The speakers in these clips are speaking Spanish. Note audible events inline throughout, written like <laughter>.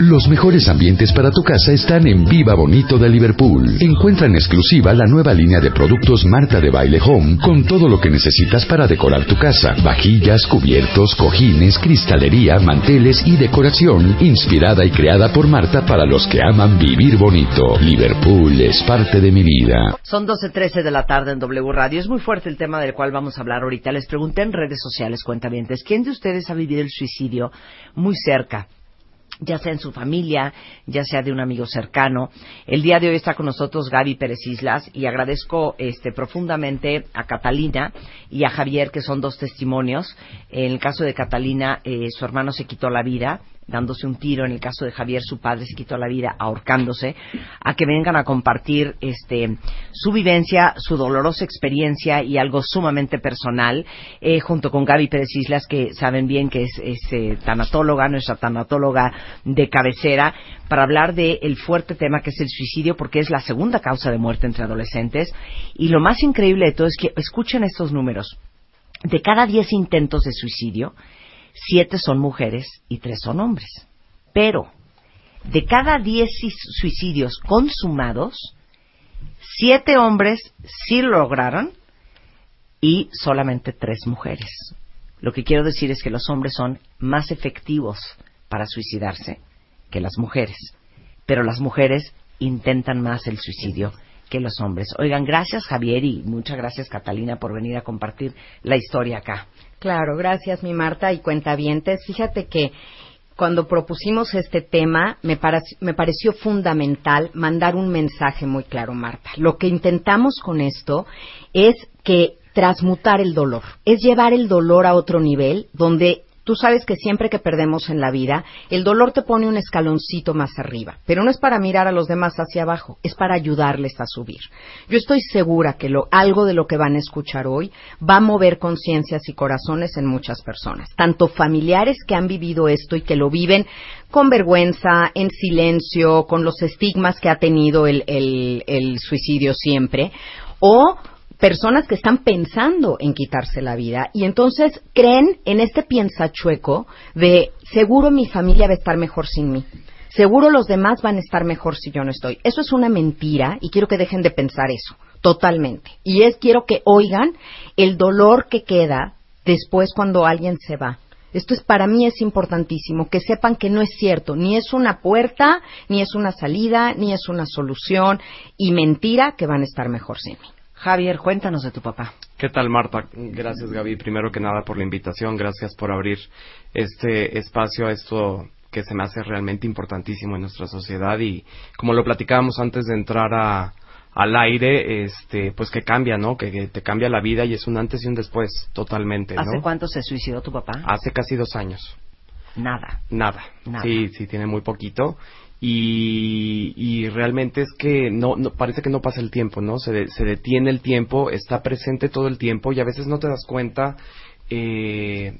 Los mejores ambientes para tu casa están en Viva Bonito de Liverpool. Encuentra en exclusiva la nueva línea de productos Marta de Baile Home con todo lo que necesitas para decorar tu casa. Vajillas, cubiertos, cojines, cristalería, manteles y decoración inspirada y creada por Marta para los que aman vivir bonito. Liverpool es parte de mi vida. Son 12.13 de la tarde en W Radio. Es muy fuerte el tema del cual vamos a hablar ahorita. Les pregunté en redes sociales, cuentavientes, ¿quién de ustedes ha vivido el suicidio muy cerca? Ya sea en su familia, ya sea de un amigo cercano. El día de hoy está con nosotros Gaby Pérez Islas y agradezco este, profundamente a Catalina y a Javier, que son dos testimonios. En el caso de Catalina, eh, su hermano se quitó la vida dándose un tiro, en el caso de Javier su padre se quitó la vida ahorcándose, a que vengan a compartir este su vivencia, su dolorosa experiencia y algo sumamente personal, eh, junto con Gaby Pérez Islas, que saben bien que es, eh, tanatóloga, nuestra tanatóloga de cabecera, para hablar del fuerte tema que es el suicidio, porque es la segunda causa de muerte entre adolescentes. Y lo más increíble de todo es que escuchen estos números. De cada diez intentos de suicidio, siete son mujeres y tres son hombres. Pero de cada diez suicidios consumados, siete hombres sí lo lograron y solamente tres mujeres. Lo que quiero decir es que los hombres son más efectivos para suicidarse que las mujeres, pero las mujeres intentan más el suicidio que los hombres. Oigan, gracias Javier y muchas gracias Catalina por venir a compartir la historia acá. Claro, gracias mi Marta y cuentavientes. Fíjate que cuando propusimos este tema me, me, pareció fundamental mandar un mensaje muy claro, Marta. Lo que intentamos con esto es que transmutar el dolor, es llevar el dolor a otro nivel donde Tú sabes que siempre que perdemos en la vida, el dolor te pone un escaloncito más arriba, pero no es para mirar a los demás hacia abajo, es para ayudarles a subir. Yo estoy segura que lo, algo de lo que van a escuchar hoy va a mover conciencias y corazones en muchas personas, tanto familiares que han vivido esto y que lo viven con vergüenza, en silencio, con los estigmas que ha tenido el, el suicidio siempre, o personas que están pensando en quitarse la vida y entonces creen en este piensachueco de seguro mi familia va a estar mejor sin mí. Seguro los demás van a estar mejor si yo no estoy. Eso es una mentira y quiero que dejen de pensar eso, totalmente. Y es quiero que oigan el dolor que queda después cuando alguien se va. Esto es para mí es importantísimo que sepan que no es cierto, ni es una puerta, ni es una salida, ni es una solución y mentira que van a estar mejor sin mí. Javier, cuéntanos de tu papá. ¿Qué tal, Marta? Gracias, Gaby, primero que nada por la invitación. Gracias por abrir este espacio a esto que se me hace realmente importantísimo en nuestra sociedad y como lo platicábamos antes de entrar a, al aire, este, pues que cambia, ¿no? Que, te cambia la vida y es un antes y un después, totalmente, ¿no? ¿Hace cuánto se suicidó tu papá? Hace casi dos años. Nada. Nada. Sí, sí, tiene muy poquito y, realmente es que no, parece que no pasa el tiempo, ¿no? Se, se, detiene el tiempo, está presente todo el tiempo y a veces no te das cuenta eh,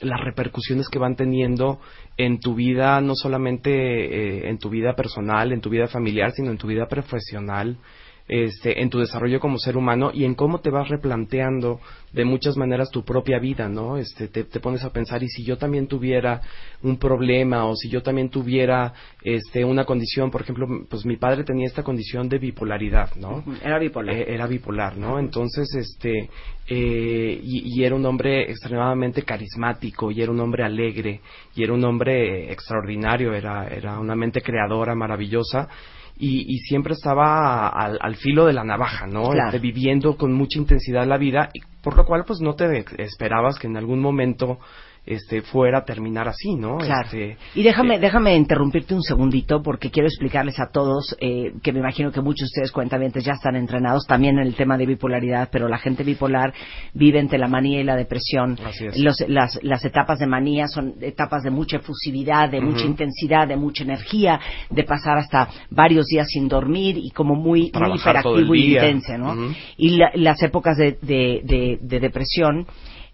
las repercusiones que van teniendo en tu vida, no solamente eh, en tu vida personal, en tu vida familiar, sino en tu vida profesional, este, en tu desarrollo como ser humano y en cómo te vas replanteando de muchas maneras tu propia vida, ¿no? Este, te, pones a pensar, y si yo también tuviera un problema o si yo también tuviera este, una condición, por ejemplo, pues mi padre tenía esta condición de bipolaridad, ¿no? Era bipolar. Eh, era bipolar, ¿no? Entonces, este, eh, y, y, era un hombre extremadamente carismático, y era un hombre alegre, y era un hombre extraordinario, era, era una mente creadora maravillosa, y, siempre estaba al, filo de la navaja, ¿no? Este, viviendo con mucha intensidad la vida, y por lo cual pues no te esperabas que en algún momento este fuera a terminar así, ¿no? Claro. Este, y déjame, eh, déjame interrumpirte un segundito porque quiero explicarles a todos eh, que me imagino que muchos de ustedes cuentavientes ya están entrenados también en el tema de bipolaridad, pero la gente bipolar vive entre la manía y la depresión. Así es. Los- las, las etapas de manía son etapas de mucha efusividad, de mucha intensidad, de mucha energía, de pasar hasta varios días sin dormir y como muy, muy hiperactivo y intenso, ¿no? Ujú. Y la- las épocas de, de, de- de depresión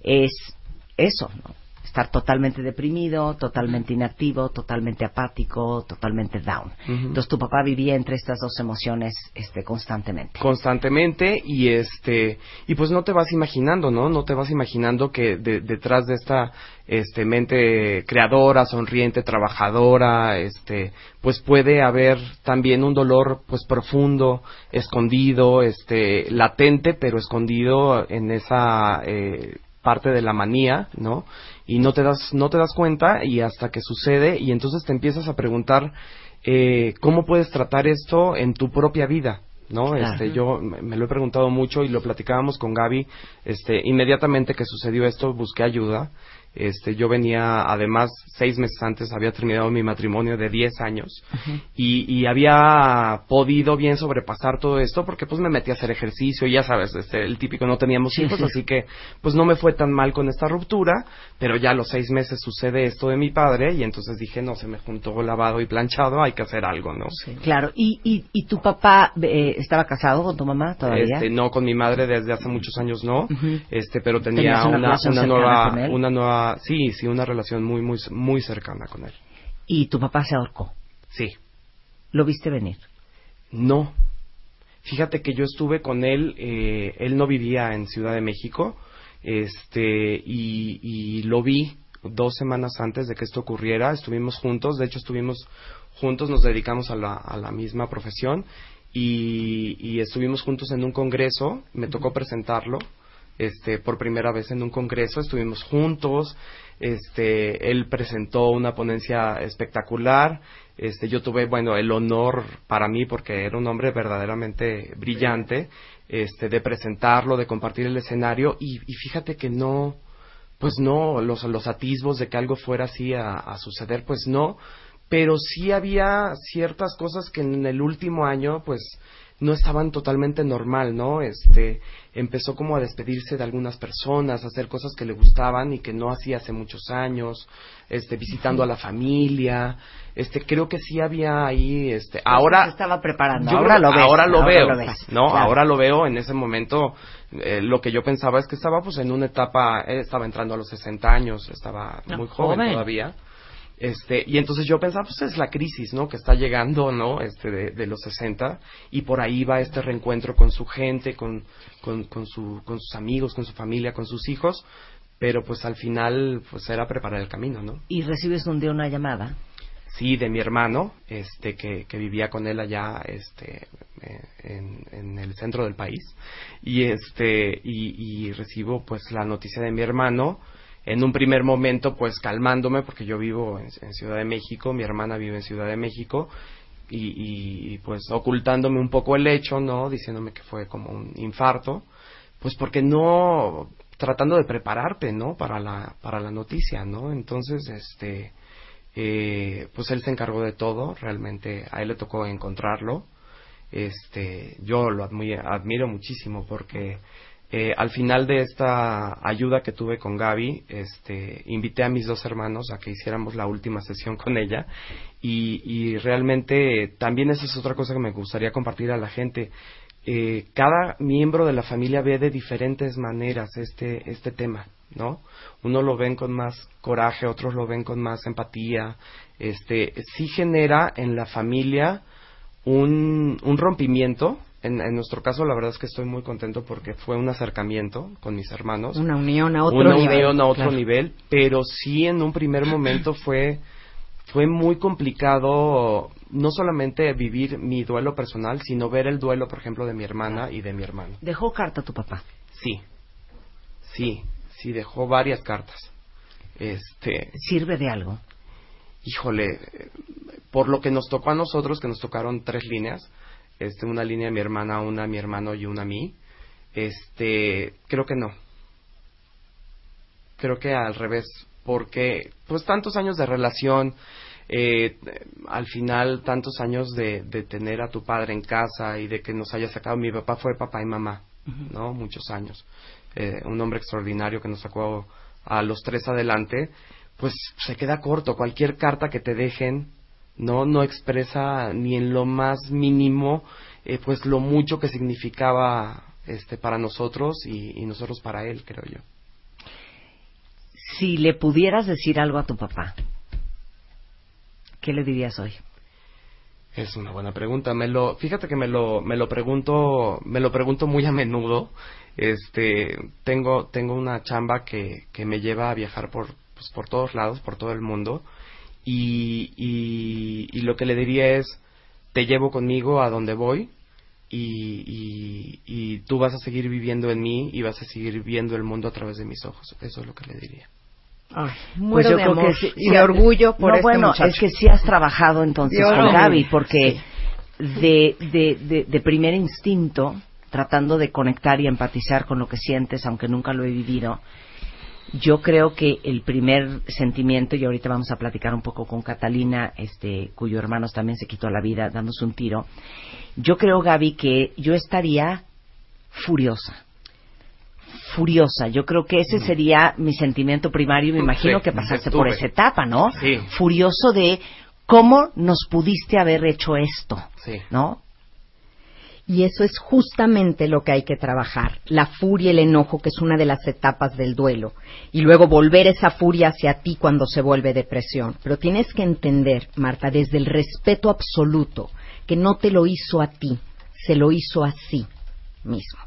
es eso, ¿no? Estar totalmente deprimido, totalmente inactivo, totalmente apático, totalmente down. Entonces tu papá vivía entre estas dos emociones este, constantemente. constantemente y este y pues no te vas imaginando no no te vas imaginando que de- detrás de esta este mente creadora sonriente trabajadora este pues puede haber también un dolor pues profundo escondido este latente pero escondido en esa eh, parte de la manía no y no te das no te das cuenta y hasta que sucede y entonces te empiezas a preguntar eh, cómo puedes tratar esto en tu propia vida ¿no? Claro. Este, yo me me lo he preguntado mucho y lo platicábamos con Gaby, este, inmediatamente que sucedió esto busqué ayuda, este, yo venía, además, seis meses antes había terminado mi matrimonio de 10 años y, y había podido bien sobrepasar todo esto porque pues me metí a hacer ejercicio y ya sabes, este, el típico no teníamos hijos, sí. así que pues no me fue tan mal con esta ruptura, pero ya a los seis meses sucede esto de mi padre y entonces dije, no, se me juntó lavado y planchado, hay que hacer algo, ¿no? Claro. ¿Y, y, y tu papá eh, estaba casado con tu mamá todavía? Este, no, con mi madre desde hace muchos años no, este, pero ¿Tenías tenía una una, nueva, una nueva, sí, sí, una relación muy, muy, muy cercana con él. Y tu papá se ahorcó. Sí. ¿Lo viste venir? No. Fíjate que yo estuve con él, eh, él no vivía en Ciudad de México, este, y, y lo vi dos semanas antes de que esto ocurriera, estuvimos juntos, de hecho estuvimos juntos, nos dedicamos a la, a la misma profesión, y, y estuvimos juntos en un congreso, me tocó presentarlo, este, por primera vez en un congreso, estuvimos juntos, este, él presentó una ponencia espectacular, este, yo tuve, bueno, el honor para mí, porque era un hombre verdaderamente brillante, este, de presentarlo, de compartir el escenario, y, y fíjate que no, pues no, los, atisbos de que algo fuera así a suceder, pues no, pero sí había ciertas cosas que en el último año, pues, no estaban totalmente normal, ¿no? Este, empezó como a despedirse de algunas personas, a hacer cosas que le gustaban y que no hacía hace muchos años, este, visitando a la familia, este, creo que sí había ahí, este, ahora... Se estaba preparando. Yo ahora creo- lo ves. Ahora lo ahora veo, lo ves. ¿no? Claro. Ahora lo veo en ese momento. eh, lo que yo pensaba es que estaba pues en una etapa, él estaba entrando a los 60 años, estaba No, muy joven, joven. todavía. Este, y entonces yo pensaba, pues es la crisis, ¿no? Que está llegando, ¿no? Este, de, de los 60, y por ahí va este reencuentro con su gente, con, con, con, su, con sus amigos, con su familia, con sus hijos, pero pues al final, pues era preparar el camino, ¿no? Y recibes un día una llamada. sí de mi hermano este que, que vivía con él allá este en, en el centro del país y este y, y recibo pues la noticia de mi hermano en un primer momento pues calmándome porque yo vivo en, Ciudad de México mi hermana vive en Ciudad de México y, y, pues ocultándome un poco el hecho no diciéndome que fue como un infarto pues porque no tratando de prepararte no para la para la noticia no entonces este eh, pues él se encargó de todo, realmente a él le tocó encontrarlo. Este, yo lo admi- admiro muchísimo porque eh, al final de esta ayuda que tuve con Gaby, este, invité a mis dos hermanos a que hiciéramos la última sesión con ella y, realmente también esa es otra cosa que me gustaría compartir a la gente. Eh, cada miembro de la familia ve de diferentes maneras este, este tema, ¿no? Uno lo ven con más coraje, otros lo ven con más empatía. Este, sí genera en la familia un rompimiento. En, en nuestro caso, la verdad es que estoy muy contento porque fue un acercamiento con mis hermanos. Una unión a otro Una nivel. unión a otro claro. nivel, pero sí en un primer momento fue fue muy complicado no solamente vivir mi duelo personal, sino ver el duelo, por ejemplo, de mi hermana y de mi hermano. Dejó carta tu papá. Sí, sí, sí, dejó varias cartas. Este, ¿Sirve de algo? híjole, por lo que nos tocó a nosotros, que nos tocaron tres líneas, este, una línea a mi hermana, una a mi hermano y una a mí, este, creo que no. Creo que al revés, porque pues tantos años de relación, eh, al final tantos años de, de, tener a tu padre en casa y de que nos haya sacado, mi papá fue papá y mamá, ¿no? Muchos años. Eh, un hombre extraordinario que nos sacó a los tres adelante, pues se queda corto. Cualquier carta que te dejen, no, no expresa ni en lo más mínimo, eh, pues lo mucho que significaba este para nosotros y, y nosotros para él, creo yo. Si le pudieras decir algo a tu papá, ¿qué le dirías hoy? Es una buena pregunta. Me lo, fíjate que me lo, me lo pregunto, me lo pregunto muy a menudo. Este, tengo, tengo una chamba que, que me lleva a viajar por, pues, por todos lados, por todo el mundo. Y, y, y, lo que le diría es, te llevo conmigo a donde voy y, y, y tú vas a seguir viviendo en mí y vas a seguir viendo el mundo a través de mis ojos. Eso es lo que le diría. Ay, pues yo creo que sí, y orgullo por no, este bueno, muchacho. es que sí has trabajado entonces Yo con no. Gaby, porque de, de, de, de primer instinto, tratando de conectar y empatizar con lo que sientes, aunque nunca lo he vivido, yo creo que el primer sentimiento, y ahorita vamos a platicar un poco con Catalina, este, cuyo hermano también se quitó la vida dándose un tiro, yo creo, Gaby, que yo estaría furiosa. Furiosa. Yo creo que ese sería mi sentimiento primario me imagino que pasaste por esa etapa, ¿no? Sí. Furioso de cómo nos pudiste haber hecho esto, Sí. ¿no? Y eso es justamente lo que hay que trabajar, la furia y el enojo, que es una de las etapas del duelo, y luego volver esa furia hacia ti cuando se vuelve depresión. Pero tienes que entender, Marta, desde el respeto absoluto, que no te lo hizo a ti, se lo hizo a sí mismo.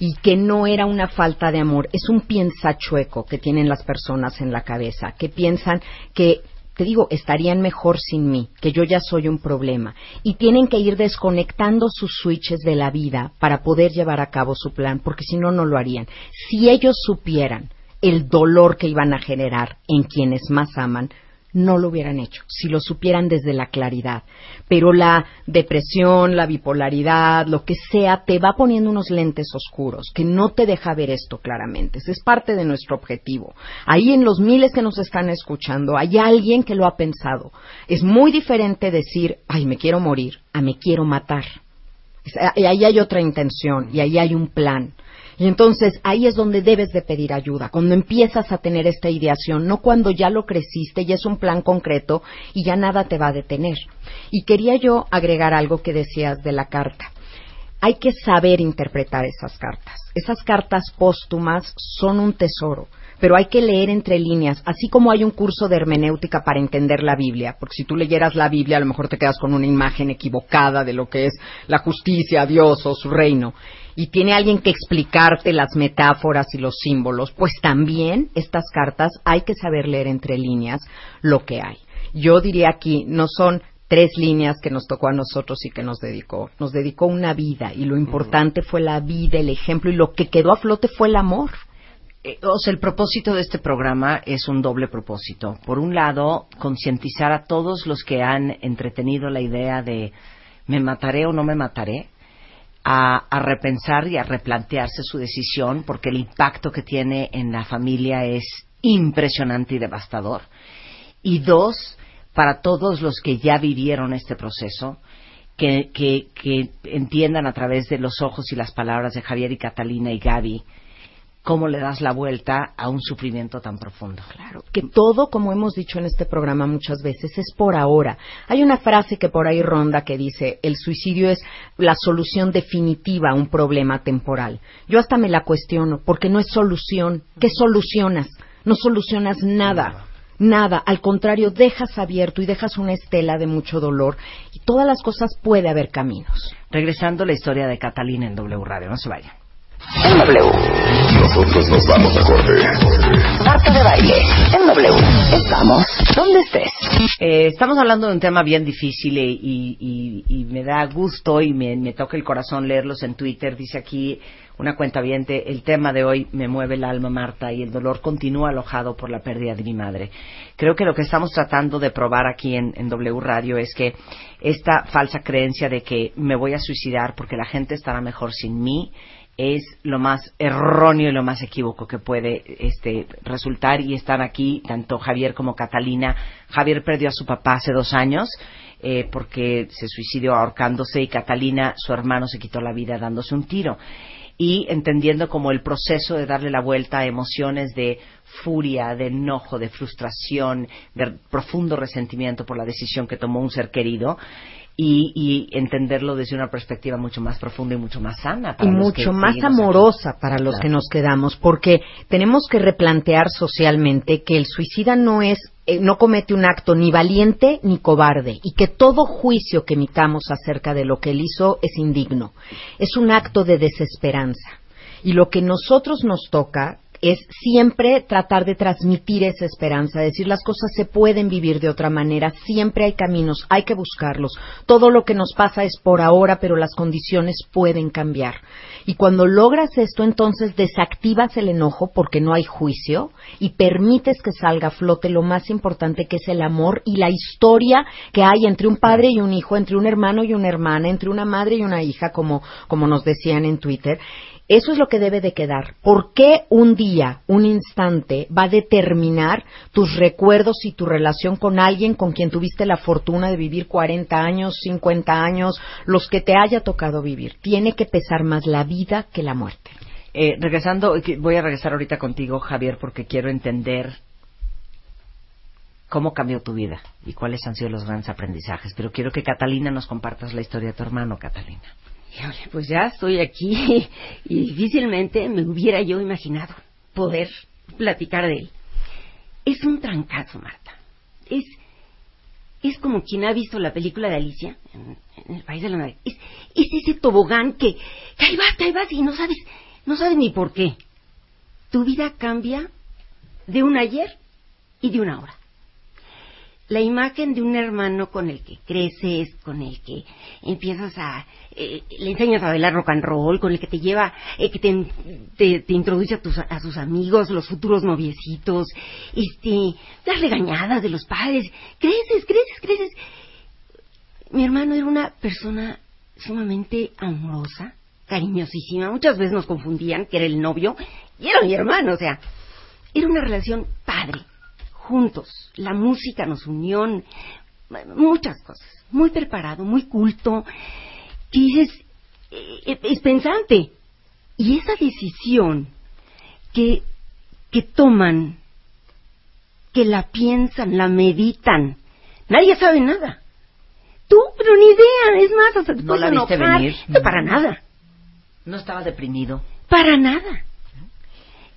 Y que no era una falta de amor, es un piensa chueco que tienen las personas en la cabeza, que piensan que te digo, estarían mejor sin mí, que yo ya soy un problema. Y tienen que ir desconectando sus switches de la vida para poder llevar a cabo su plan, porque si no, no lo harían. Si ellos supieran el dolor que iban a generar en quienes más aman, no lo hubieran hecho, si lo supieran desde la claridad. Pero la depresión, la bipolaridad, lo que sea, te va poniendo unos lentes oscuros que no te deja ver esto claramente. Es parte de nuestro objetivo. Ahí en los miles que nos están escuchando, hay alguien que lo ha pensado. Es muy diferente decir, ay, me quiero morir, a me quiero matar. Y ahí hay otra intención y ahí hay un plan. Y entonces ahí es donde debes de pedir ayuda, cuando empiezas a tener esta ideación, no cuando ya lo creciste y es un plan concreto y ya nada te va a detener. Y quería yo agregar algo que decías de la carta. Hay que saber interpretar esas cartas. Esas cartas póstumas son un tesoro, pero hay que leer entre líneas, así como hay un curso de hermenéutica para entender la Biblia, porque si tú leyeras la Biblia a lo mejor te quedas con una imagen equivocada de lo que es la justicia, Dios o su reino, y tiene alguien que explicarte las metáforas y los símbolos, pues también estas cartas hay que saber leer entre líneas lo que hay. Yo diría aquí, no son tres líneas que nos tocó a nosotros y que nos dedicó. Nos dedicó una vida y lo importante fue la vida, el ejemplo y lo que quedó a flote fue el amor. Eh, o sea, el propósito de este programa es un doble propósito. Por un lado, concientizar a todos los que han entretenido la idea de me mataré o no me mataré, a, repensar y a replantearse su decisión, porque el impacto que tiene en la familia es impresionante y devastador. Y dos, para todos los que ya vivieron este proceso, que, que entiendan a través de los ojos y las palabras de Javier y Catalina y Gaby cómo le das la vuelta a un sufrimiento tan profundo. Claro, que todo, como hemos dicho en este programa muchas veces, es por ahora. Hay una frase que por ahí ronda que dice, el suicidio es la solución definitiva a un problema temporal. Yo hasta me la cuestiono, porque no es solución. ¿Qué solucionas? No solucionas nada. Nada, al contrario, dejas abierto y dejas una estela de mucho dolor y todas las cosas puede haber caminos. Regresando a la historia de Catalina en W Radio, no se vayan. En W. Nosotros nos vamos a corte. Marta de baile. En W. Estamos donde estés. Eh, estamos hablando de un tema bien difícil y, y- y- me da gusto y me, me toca el corazón leerlos en Twitter. Dice aquí una cuenta el tema de hoy me mueve el alma, Marta, y el dolor continúa alojado por la pérdida de mi madre. Creo que lo que estamos tratando de probar aquí en, en W Radio es que esta falsa creencia de que me voy a suicidar porque la gente estará mejor sin mí es lo más erróneo y lo más equívoco que puede este, resultar y están aquí tanto Javier como Catalina. Javier perdió a su papá hace dos años eh, porque se suicidó ahorcándose y Catalina, su hermano, se quitó la vida dándose un tiro. Y entendiendo como el proceso de darle la vuelta a emociones de furia, de enojo, de frustración, de profundo resentimiento por la decisión que tomó un ser querido, y, y, entenderlo desde una perspectiva mucho más profunda y mucho más sana. y mucho más amorosa para los que nos quedamos, porque tenemos que replantear socialmente que el suicida no es eh, no comete un acto ni valiente ni cobarde y que todo juicio que emitamos acerca de lo que él hizo es indigno. Es un acto de desesperanza. Y lo que nosotros nos toca es siempre tratar de transmitir esa esperanza, decir las cosas se pueden vivir de otra manera, siempre hay caminos, hay que buscarlos. Todo lo que nos pasa es por ahora, pero las condiciones pueden cambiar. Y cuando logras esto, entonces desactivas el enojo porque no hay juicio y permites que salga a flote lo más importante que es el amor y la historia que hay entre un padre y un hijo, entre un hermano y una hermana, entre una madre y una hija, como, como nos decían en Twitter. Eso es lo que debe de quedar. ¿Por qué un día, un instante va a determinar tus recuerdos y tu relación con alguien con quien tuviste la fortuna de vivir 40 años, 50 años, los que te haya tocado vivir? Tiene que pesar más la vida que la muerte. Eh, regresando, voy a regresar ahorita contigo, Javier, porque quiero entender cómo cambió tu vida y cuáles han sido los grandes aprendizajes. Pero quiero que Catalina nos compartas la historia de tu hermano, Catalina pues ya estoy aquí <laughs> y difícilmente me hubiera yo imaginado poder platicar de él. Es un trancazo, Marta. Es, es como quien ha visto la película de Alicia en, el País de la Nave. Es, es ese tobogán que, que ahí vas, ahí vas y no sabes, no sabes ni por qué. Tu vida cambia de un ayer y de una hora la imagen de un hermano con el que creces, con el que empiezas a, eh, le enseñas a bailar rock and roll, con el que te lleva, eh, que te, te, introduce a, tus, a sus amigos, los futuros noviecitos, este, las regañadas de los padres, creces, creces, creces. Mi hermano era una persona sumamente amorosa, cariñosísima, muchas veces nos confundían que era el novio y era mi hermano, o sea, era una relación juntos. La música nos unió, muchas cosas. Muy preparado, muy culto. Que dices, eh, es pensante. Y esa decisión que, que toman, que la piensan, la meditan, nadie sabe nada. Tú, pero ni idea, es más, hasta te no la viste venir. No, para nada. No estaba deprimido. Para nada.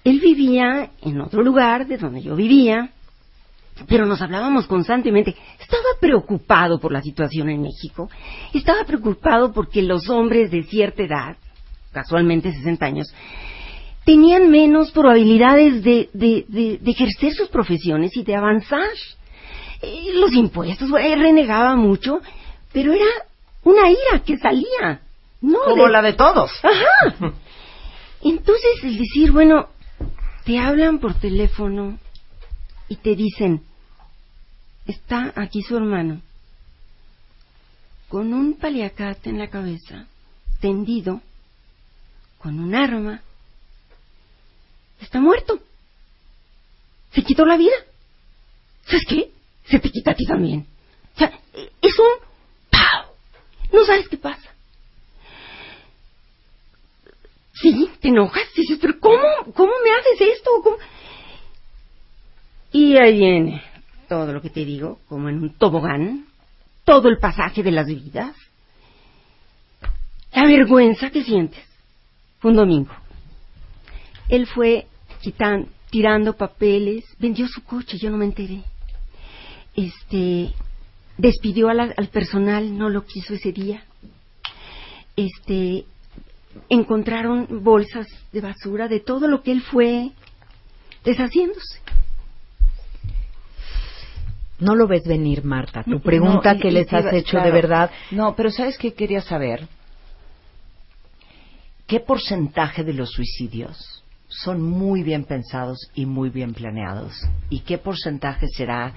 Él vivía en otro lugar de donde yo vivía, pero nos hablábamos constantemente. Estaba preocupado por la situación en México, estaba preocupado porque los hombres de cierta edad, casualmente 60 años, tenían menos probabilidades de, de, ejercer sus profesiones y de avanzar. Eh, los impuestos, renegaba mucho, pero era una ira que salía. No Como la de todos. Ajá. <laughs> Entonces, el decir, bueno, te hablan por teléfono y te dicen, está aquí su hermano, con un paliacate en la cabeza, tendido, con un arma, está muerto. Se quitó la vida. ¿Sabes qué? Se te quita a ti también. O sea, es un ¡pau! No sabes qué pasa. Sí, te enojas, dices, pero ¿cómo? ¿Cómo me haces esto? ¿Cómo? Y ahí viene todo lo que te digo, como en un tobogán, todo el pasaje de las vidas. La vergüenza que sientes. Fue un domingo. Él fue quitando, tirando papeles, vendió su coche, yo no me enteré. Este, despidió al personal, no lo quiso ese día. Este, encontraron bolsas de basura de todo lo que él fue deshaciéndose. No lo ves venir, Marta. Tu pregunta que les has hecho de verdad. No, pero ¿sabes qué quería saber? ¿Qué porcentaje de los suicidios son muy bien pensados y muy bien planeados? ¿Y qué porcentaje será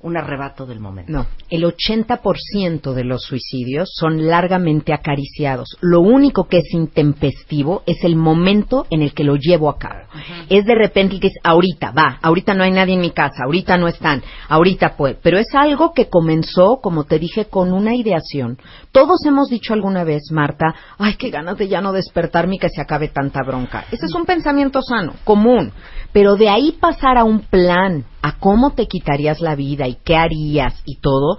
un arrebato del momento. No, el 80% de los suicidios son largamente acariciados. Lo único que es intempestivo es el momento en el que lo llevo a cabo. Es de repente el que es ahorita, va, ahorita no hay nadie en mi casa, ahorita no están, ahorita pues. Pero es algo que comenzó, como te dije, con una ideación. Todos hemos dicho alguna vez, Marta, ay, qué ganas de ya no despertarme y que se acabe tanta bronca. Ese es un pensamiento sano, común. Pero de ahí pasar a un plan, a cómo te quitarías la vida y qué harías y todo,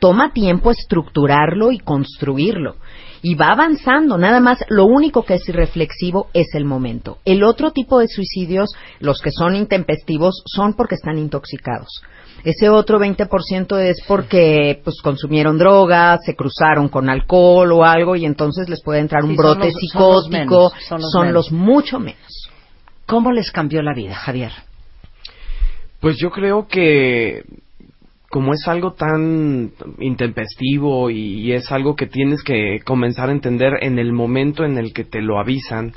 toma tiempo estructurarlo y construirlo. Y va avanzando, nada más lo único que es irreflexivo es el momento. El otro tipo de suicidios, los que son intempestivos, son porque están intoxicados. Ese otro 20% es porque pues consumieron drogas, se cruzaron con alcohol o algo y entonces les puede entrar un Sí, son brote los- son los psicótico, menos, son los mucho menos. ¿Cómo les cambió la vida, Javier? Pues yo creo que como es algo tan intempestivo y, es algo que tienes que comenzar a entender en el momento en el que te lo avisan,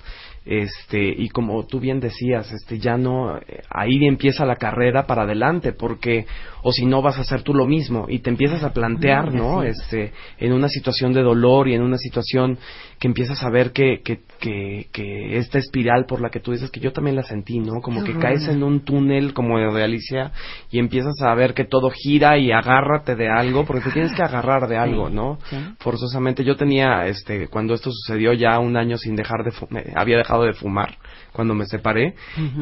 este y como tú bien decías, este ya no eh, ahí empieza la carrera para adelante porque o si no vas a hacer tú lo mismo y te empiezas a plantear, ¿no? Este en una situación de dolor y en una situación que empiezas a ver que que que, que esta espiral por la que tú dices que yo también la sentí, ¿no? Como que caes en un túnel como de Alicia y empiezas a ver que todo gira y agárrate de algo porque te tienes que agarrar de algo, ¿no? Forzosamente yo tenía este cuando esto sucedió ya un año sin dejar de fumar, había dejado de fumar cuando me separé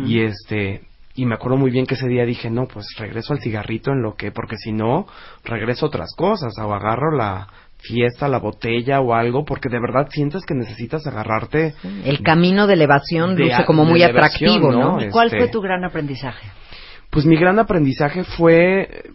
y este y me acuerdo muy bien que ese día dije, no, pues regreso al cigarrito en lo que, porque si no, regreso a otras cosas, o agarro la fiesta, la botella o algo, porque de verdad sientes que necesitas agarrarte. El camino de elevación De luce como muy atractivo, ¿no? ¿no? ¿Cuál Este- fue tu gran aprendizaje? Pues mi gran aprendizaje fue, eh,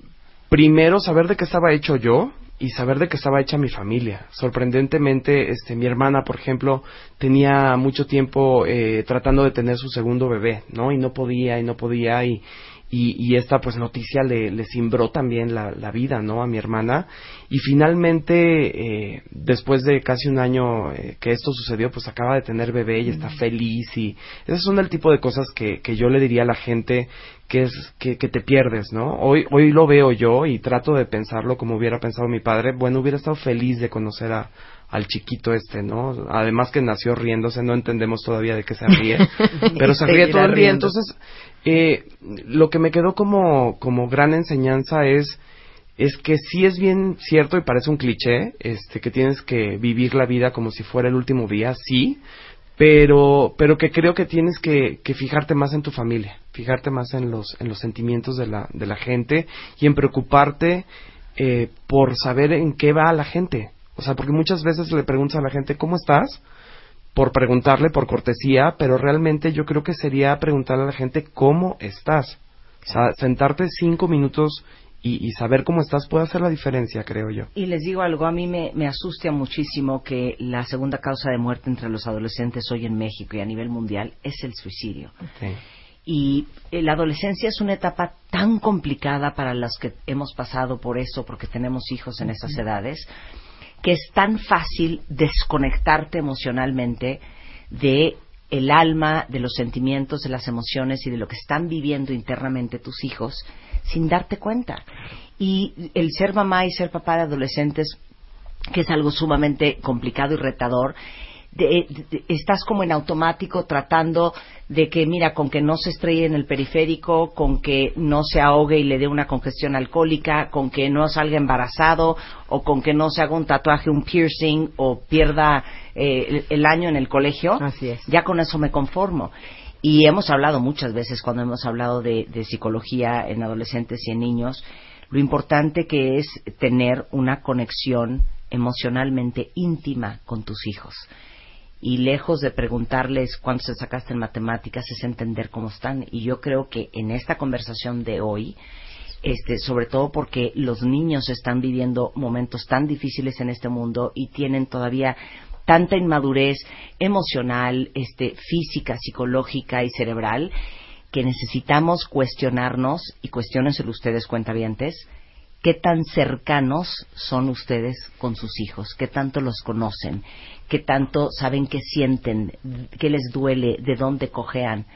primero, saber de qué estaba hecho yo y saber de qué estaba hecha mi familia. Sorprendentemente, este, mi hermana, por ejemplo, tenía mucho tiempo eh, tratando de tener su segundo bebé, ¿no? Y no podía, y no podía, y, y, y esta pues noticia le, le cimbró también la, la vida, ¿no? A mi hermana. Y finalmente, eh, después de casi un año eh, que esto sucedió, pues acaba de tener bebé y está feliz y esas son el tipo de cosas que, que yo le diría a la gente que es que, que te pierdes, ¿no? Hoy hoy lo veo yo y trato de pensarlo como hubiera pensado mi padre. Bueno, hubiera estado feliz de conocer a al chiquito este, ¿no? Además que nació riéndose, no entendemos todavía de qué se ríe, <laughs> pero se ríe todo el día. Entonces, eh, lo que me quedó como como gran enseñanza es es que sí es bien cierto y parece un cliché, este, que tienes que vivir la vida como si fuera el último día, sí, pero, pero que creo que tienes que, que fijarte más en tu familia, fijarte más en los, en los sentimientos de la, de la gente y en preocuparte eh, por saber en qué va la gente. O sea, porque muchas veces le preguntas a la gente, ¿cómo estás? Por preguntarle, por cortesía, pero realmente yo creo que sería preguntarle a la gente, ¿cómo estás? O sea, sentarte cinco minutos y, y saber cómo estás puede hacer la diferencia, creo yo. Y les digo algo, a mí me, me asusta muchísimo que la segunda causa de muerte entre los adolescentes hoy en México y a nivel mundial es el suicidio. Y eh, la adolescencia es una etapa tan complicada para los que hemos pasado por eso, porque tenemos hijos en esas edades, que es tan fácil desconectarte emocionalmente de el alma, de los sentimientos, de las emociones y de lo que están viviendo internamente tus hijos sin darte cuenta. Y el ser mamá y ser papá de adolescentes, que es algo sumamente complicado y retador, de- de- estás como en automático tratando de que, mira, con que no se estrelle en el periférico, con que no se ahogue y le dé una congestión alcohólica, con que no salga embarazado, o con que no se haga un tatuaje, un piercing, o pierda eh, el, el año en el colegio, Así es. ya con eso me conformo. Y hemos hablado muchas veces cuando hemos hablado de, de psicología en adolescentes y en niños, lo importante que es tener una conexión emocionalmente íntima con tus hijos. Y lejos de preguntarles cuánto se sacaste en matemáticas, es entender cómo están. Y yo creo que en esta conversación de hoy, este, sobre todo porque los niños están viviendo momentos tan difíciles en este mundo y tienen todavía tanta inmadurez emocional, este, física, psicológica y cerebral, que necesitamos cuestionarnos, y cuestionenselo ustedes cuentavientes, qué tan cercanos son ustedes con sus hijos, qué tanto los conocen, qué tanto saben qué sienten, qué les duele, de dónde cojean,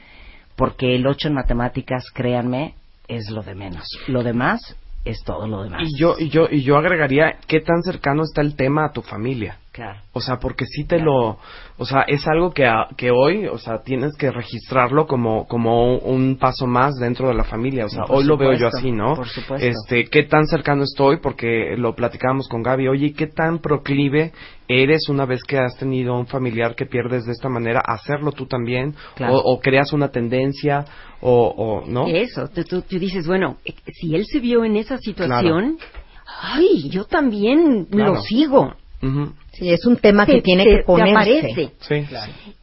porque el 8 en matemáticas, créanme, es lo de menos. Lo demás es todo lo demás. Y yo, y yo, y yo agregaría, ¿qué tan cercano está el tema a tu familia? Claro. O sea, porque sí te lo, o sea, es algo que, que hoy, o sea, tienes que registrarlo como, como un paso más dentro de la familia. O sea, hoy lo veo yo así, ¿no? por supuesto. Este, qué tan cercano estoy, porque lo platicábamos con Gaby, oye, ¿qué tan proclive eres una vez que has tenido un familiar que pierdes de esta manera, hacerlo tú también? Claro. O, o creas una tendencia, o, o ¿no? Eso, tú, tú- dices, bueno, eh, si él se vio en esa situación, ay, yo también lo sigo. Ujú. Sí, es un tema que tiene te- que te ponerse. Sí.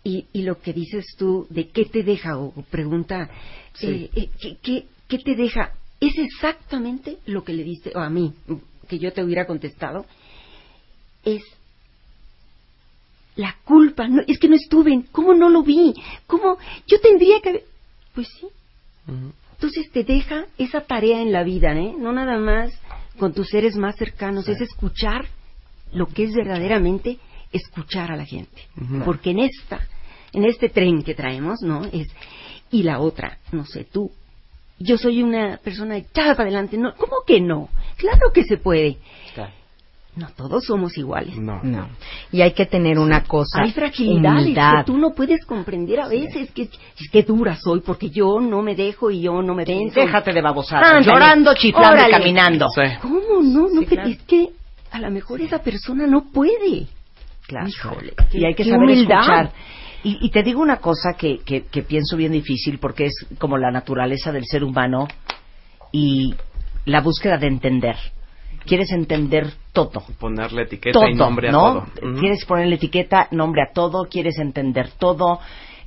Y, y lo que dices tú, ¿de qué te deja? O pregunta, Sí. eh, eh, ¿qué, qué, qué te deja? Es exactamente lo que le diste, o a mí, que yo te hubiera contestado, es la culpa. No, es que no estuve, ¿cómo no lo vi? ¿Cómo? Yo tendría que... haber- Pues sí. Entonces te deja esa tarea en la vida, ¿eh? No nada más con tus seres más cercanos, es escuchar lo que es verdaderamente escuchar a la gente. Porque en esta, en este tren que traemos, ¿no? Es y la otra, no sé, tú. Yo soy una persona echada para adelante, no, ¿cómo que no? Claro que se puede. Claro. No todos somos iguales. No. No. Y hay que tener una cosa. Hay fragilidades humildad. que tú no puedes comprender a veces, que es que dura soy porque yo no me dejo y yo no me venzo. Déjate de. Ándale. Llorando, chiflando y caminando. Sí. ¿Cómo no? no Sí, que- claro. Es que a lo mejor esa persona no puede. Claro. Híjole, y hay que saber humildad. escuchar. Y, y te digo una cosa que, que, que pienso bien difícil porque es como la naturaleza del ser humano y la búsqueda de entender. Quieres entender todo. Ponerle etiqueta todo, y nombre a ¿no? todo. Quieres ponerle etiqueta, nombre a todo, quieres entender todo.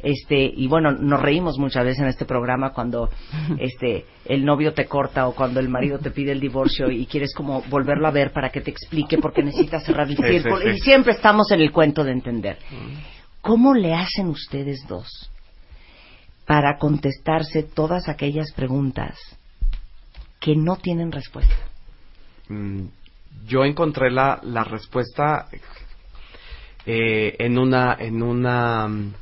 Este, y bueno, nos reímos muchas veces en este programa cuando <laughs> este el novio te corta o cuando el marido te pide el divorcio y quieres como volverlo a ver para que te explique porque necesitas cerrar el Sí, sí, círculo. sí. Y siempre estamos en el cuento de entender. ¿Cómo le hacen ustedes dos para contestarse todas aquellas preguntas que no tienen respuesta? Mm, yo encontré la, la respuesta eh, en una en una mm,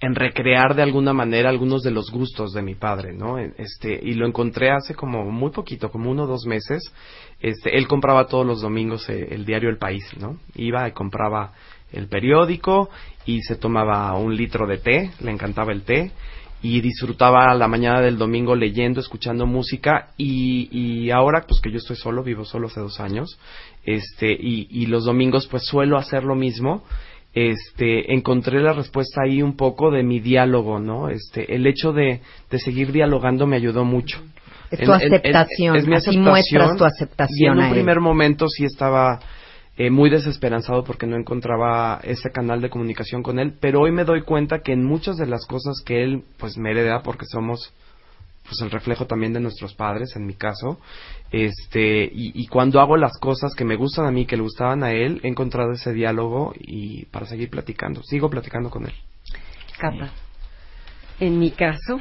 en recrear de alguna manera algunos de los gustos de mi padre, ¿no? Este, y lo encontré hace como muy poquito, como uno o dos meses. Este, él compraba todos los domingos eh, el diario El País, ¿no? Iba y compraba el periódico y se tomaba un litro de té, le encantaba el té y disfrutaba la mañana del domingo leyendo, escuchando música y, y ahora pues que yo estoy solo, vivo solo hace dos años, este y, y los domingos pues suelo hacer lo mismo, este encontré la respuesta ahí un poco de mi diálogo, ¿no? Este el hecho de, de seguir dialogando me ayudó mucho. Es tu aceptación, es mi así aceptación, muestras tu Y aceptación en a un él. primer momento sí estaba eh, muy desesperanzado porque no encontraba ese canal de comunicación con él, pero hoy me doy cuenta que en muchas de las cosas que él pues me hereda porque somos pues el reflejo también de nuestros padres en mi caso este y, y cuando hago las cosas que me gustan a mí que le gustaban a él he encontrado ese diálogo y para seguir platicando sigo platicando con él Cata. En mi caso,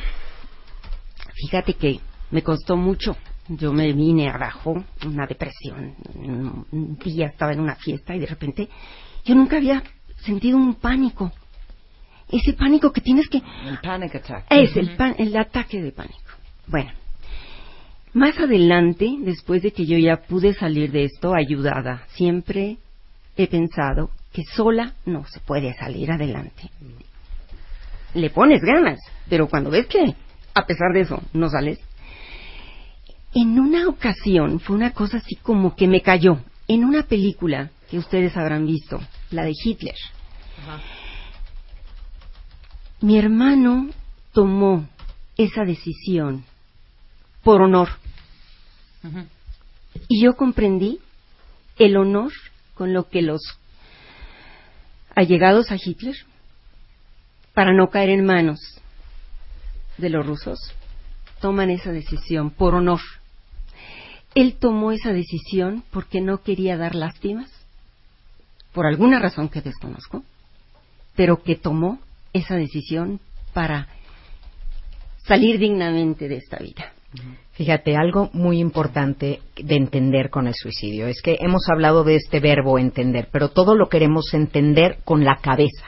fíjate que me costó mucho. Yo me vine abajo, una depresión. Un día estaba en una fiesta y de repente yo nunca había sentido un pánico. Ese pánico que tienes que... El panic attack. Es el, pa- el ataque de pánico. Bueno, más adelante, después de que yo ya pude salir de esto ayudada, siempre he pensado que sola no se puede salir adelante. Le pones ganas, pero cuando ves que, a pesar de eso, no sales. En una ocasión fue una cosa así como que me cayó. En una película que ustedes habrán visto, la de Hitler. Mi hermano tomó esa decisión por honor. Y yo comprendí el honor con lo que los allegados a Hitler, para no caer en manos de los rusos, toman esa decisión por honor. Él tomó esa decisión porque no quería dar lástimas, por alguna razón que desconozco, pero que tomó esa decisión para salir dignamente de esta vida. Fíjate, algo muy importante de entender con el suicidio es que hemos hablado de este verbo entender, pero todo lo queremos entender con la cabeza,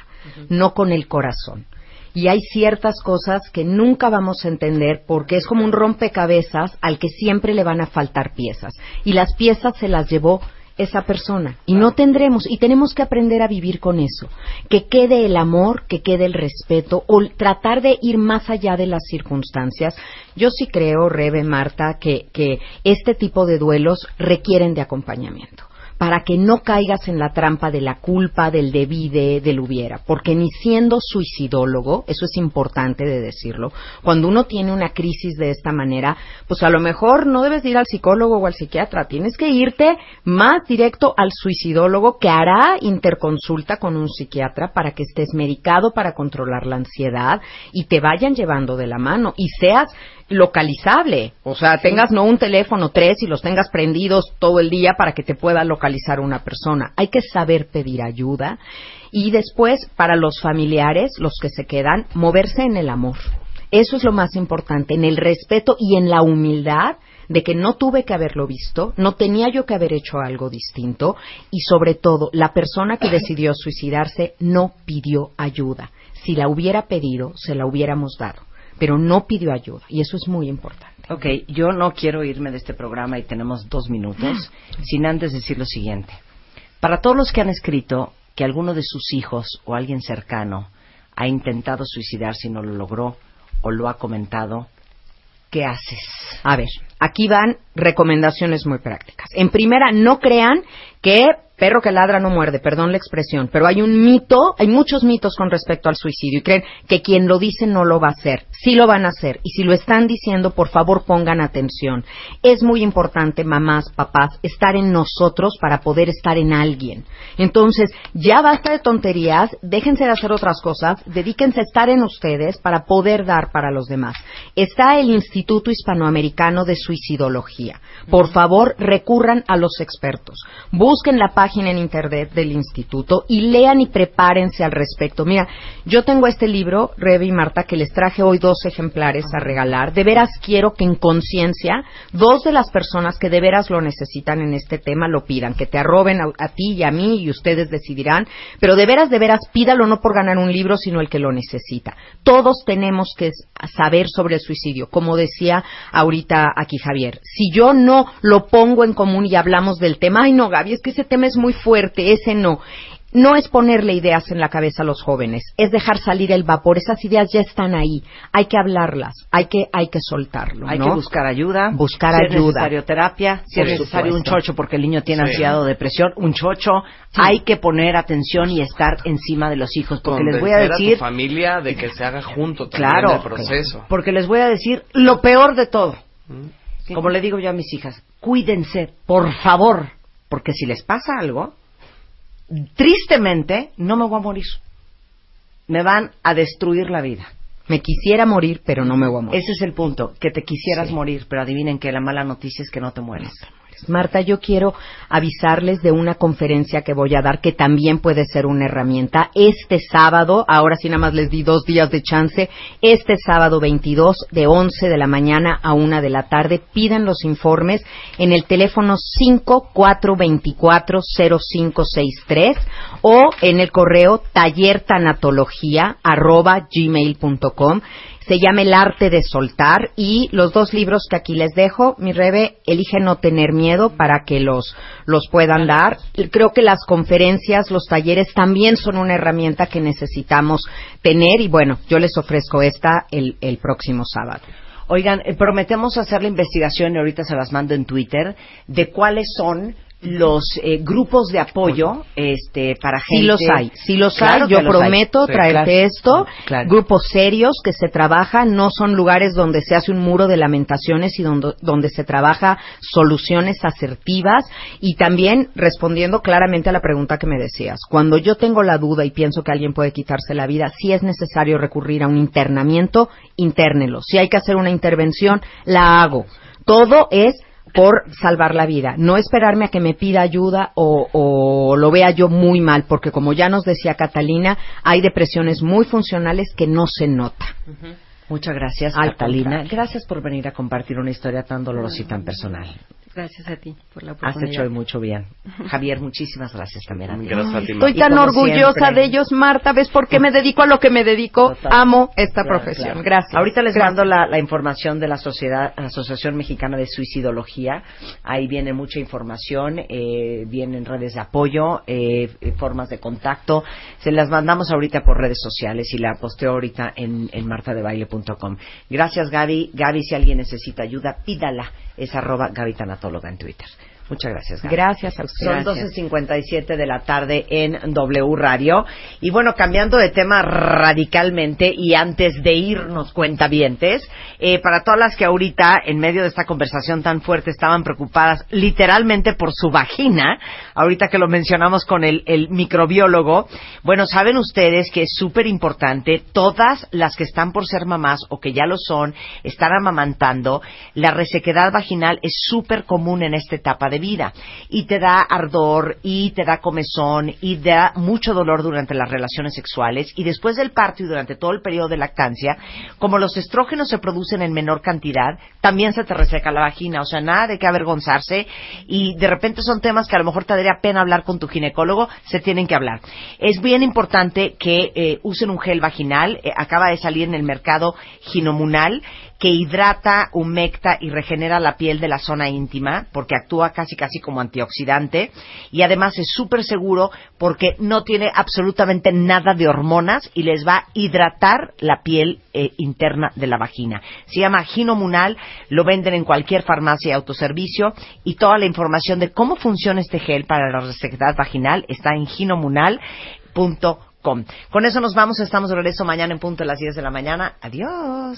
no con el corazón. y hay ciertas cosas que nunca vamos a entender porque es como un rompecabezas al que siempre le van a faltar piezas y las piezas se las llevó esa persona. Y no tendremos y tenemos que aprender a vivir con eso. Que quede el amor que quede el respeto o tratar de ir más allá de las circunstancias. Yo sí creo Rebe Marta que, que este tipo de duelos requieren de acompañamiento para que no caigas en la trampa de la culpa, del debide, del hubiera, porque ni siendo suicidólogo, eso es importante de decirlo, cuando uno tiene una crisis de esta manera, pues a lo mejor no debes ir al psicólogo o al psiquiatra, tienes que irte más directo al suicidólogo que hará interconsulta con un psiquiatra para que estés medicado para controlar la ansiedad y te vayan llevando de la mano y seas localizable. O sea, tengas no un teléfono, tres y los tengas prendidos todo el día para que te pueda localizar una persona. Hay que saber pedir ayuda y después, para los familiares, los que se quedan, moverse en el amor. Eso es lo más importante, en el respeto y en la humildad de que no tuve que haberlo visto, no tenía yo que haber hecho algo distinto y sobre todo la persona que decidió suicidarse no pidió ayuda. Si la hubiera pedido, se la hubiéramos dado pero no pidió ayuda y eso es muy importante. Ok, yo no quiero irme de este programa y tenemos dos minutos sin antes decir lo siguiente. Para todos los que han escrito que alguno de sus hijos o alguien cercano ha intentado suicidarse y no lo logró o lo ha comentado, ¿qué haces? A ver, aquí van recomendaciones muy prácticas. En primera, no crean que perro que ladra no muerde, perdón la expresión, pero hay un mito, hay muchos mitos con respecto al suicidio y creen que quien lo dice no lo va a hacer. Sí lo van a hacer y si lo están diciendo, por favor pongan atención. Es muy importante, mamás, papás, estar en nosotros para poder estar en alguien. Entonces, ya basta de tonterías, déjense de hacer otras cosas, dedíquense a estar en ustedes para poder dar para los demás. Está el Instituto Hispanoamericano de Suicidología. Por favor, recurran a los expertos. Busquen la página página en internet del instituto y lean y prepárense al respecto. Mira, yo tengo este libro, Rebe y Marta, que les traje hoy dos ejemplares a regalar. De veras quiero que en conciencia dos de las personas que de veras lo necesitan en este tema lo pidan, que te arroben a, ti y a mí y ustedes decidirán, pero de veras, de veras, pídalo no por ganar un libro, sino el que lo necesita. Todos tenemos que saber sobre el suicidio, como decía ahorita aquí Javier. Si yo no lo pongo en común y hablamos del tema, ay no, Gaby, es que ese tema es muy fuerte, ese no. No es ponerle ideas en la cabeza a los jóvenes, es dejar salir el vapor. Esas ideas ya están ahí. Hay que hablarlas, hay que, hay que soltarlo. Hay que buscar ayuda. Buscar si ayuda. es necesario terapia, si es necesario un chocho porque el niño tiene ansiedad o depresión, un chocho. Hay que poner atención y estar encima de los hijos. Porque les voy a decir. tu familia de que se haga junto también claro, el proceso. Porque les voy a decir lo peor de todo. Como le digo yo a mis hijas, cuídense, por favor porque si les pasa algo, tristemente no me voy a morir. Me van a destruir la vida. Me quisiera morir, pero no me voy a morir. Ese es el punto, que te quisieras morir, pero adivinen que la mala noticia es que no te mueres. Marta, yo quiero avisarles de una conferencia que voy a dar que también puede ser una herramienta. Este sábado, ahora sí nada más les di dos días de chance, este sábado 22 de 11 de la mañana a 1 de la tarde, pidan los informes en el teléfono 54240563 o en el correo tallertanatología se llama El arte de soltar y los dos libros que aquí les dejo, mi Rebe, elige no tener miedo para que los, los puedan dar. Creo que las conferencias, los talleres también son una herramienta que necesitamos tener y bueno, yo les ofrezco esta el, el próximo sábado. Oigan, eh, prometemos hacer la investigación y ahorita se las mando en Twitter de cuáles son los eh, grupos de apoyo este para gente sí los hay sí los hay yo prometo traerte esto. Grupos serios que se trabajan no son lugares donde se hace un muro de lamentaciones y donde, donde se trabaja soluciones asertivas. Y también respondiendo claramente a la pregunta que me decías cuando yo tengo la duda y pienso que alguien puede quitarse la vida si es necesario recurrir a un internamiento internelo si hay que hacer una intervención la hago. Todo es por salvar la vida. No esperarme a que me pida ayuda o, lo vea yo muy mal, porque como ya nos decía Catalina, hay depresiones muy funcionales que no se nota. Muchas gracias, Catalina. Gracias por venir a compartir una historia tan dolorosa y tan personal. Gracias a ti por la Has oportunidad. hecho hoy mucho bien. <laughs> Javier, muchísimas gracias también a ti. Gracias a ti, Estoy tan orgullosa siempre- de ellos, Marta. ¿Ves por qué me dedico a lo que me dedico? Total. Amo esta Claro, profesión. claro. Gracias. Ahorita les Gracias. mando la, la información de la sociedad, Asociación Mexicana de Suicidología. Ahí viene mucha información, eh, vienen redes de apoyo, eh, eh, formas de contacto. Se las mandamos ahorita por redes sociales y la posteo ahorita en, en martadebaile.com. Gracias, Gaby. Gaby, si alguien necesita ayuda, pídala. Es arroba Gaby Tanatóloga en Twitter. Muchas gracias, Gaby. Gracias a ustedes. Son 12.57 de la tarde en W Radio. Y bueno, cambiando de tema radicalmente y antes de irnos cuentavientes, eh, para todas las que ahorita, en medio de esta conversación tan fuerte, estaban preocupadas literalmente por su vagina, ahorita que lo mencionamos con el, el microbiólogo, bueno, saben ustedes que es súper importante, todas las que están por ser mamás o que ya lo son, están amamantando, la resequedad vaginal es súper común en esta etapa de vida y te da ardor y te da comezón y da mucho dolor durante las relaciones sexuales y después del parto y durante todo el periodo de lactancia, como los estrógenos se producen en menor cantidad, también se te reseca la vagina, o sea, nada de qué avergonzarse y de repente son temas que a lo mejor te daría pena hablar con tu ginecólogo, se tienen que hablar. Es bien importante que eh, usen un gel vaginal, eh, acaba de salir en el mercado ginomunal, que hidrata, humecta y regenera la piel de la zona íntima, porque actúa casi casi como antioxidante, y además es súper seguro porque no tiene absolutamente nada de hormonas y les va a hidratar la piel eh, interna de la vagina. Se llama Ginomunal, lo venden en cualquier farmacia y autoservicio, y toda la información de cómo funciona este gel para la resequedad vaginal está en ginomunal.com. Con eso nos vamos, estamos de regreso mañana en punto a las 10 de la mañana. Adiós.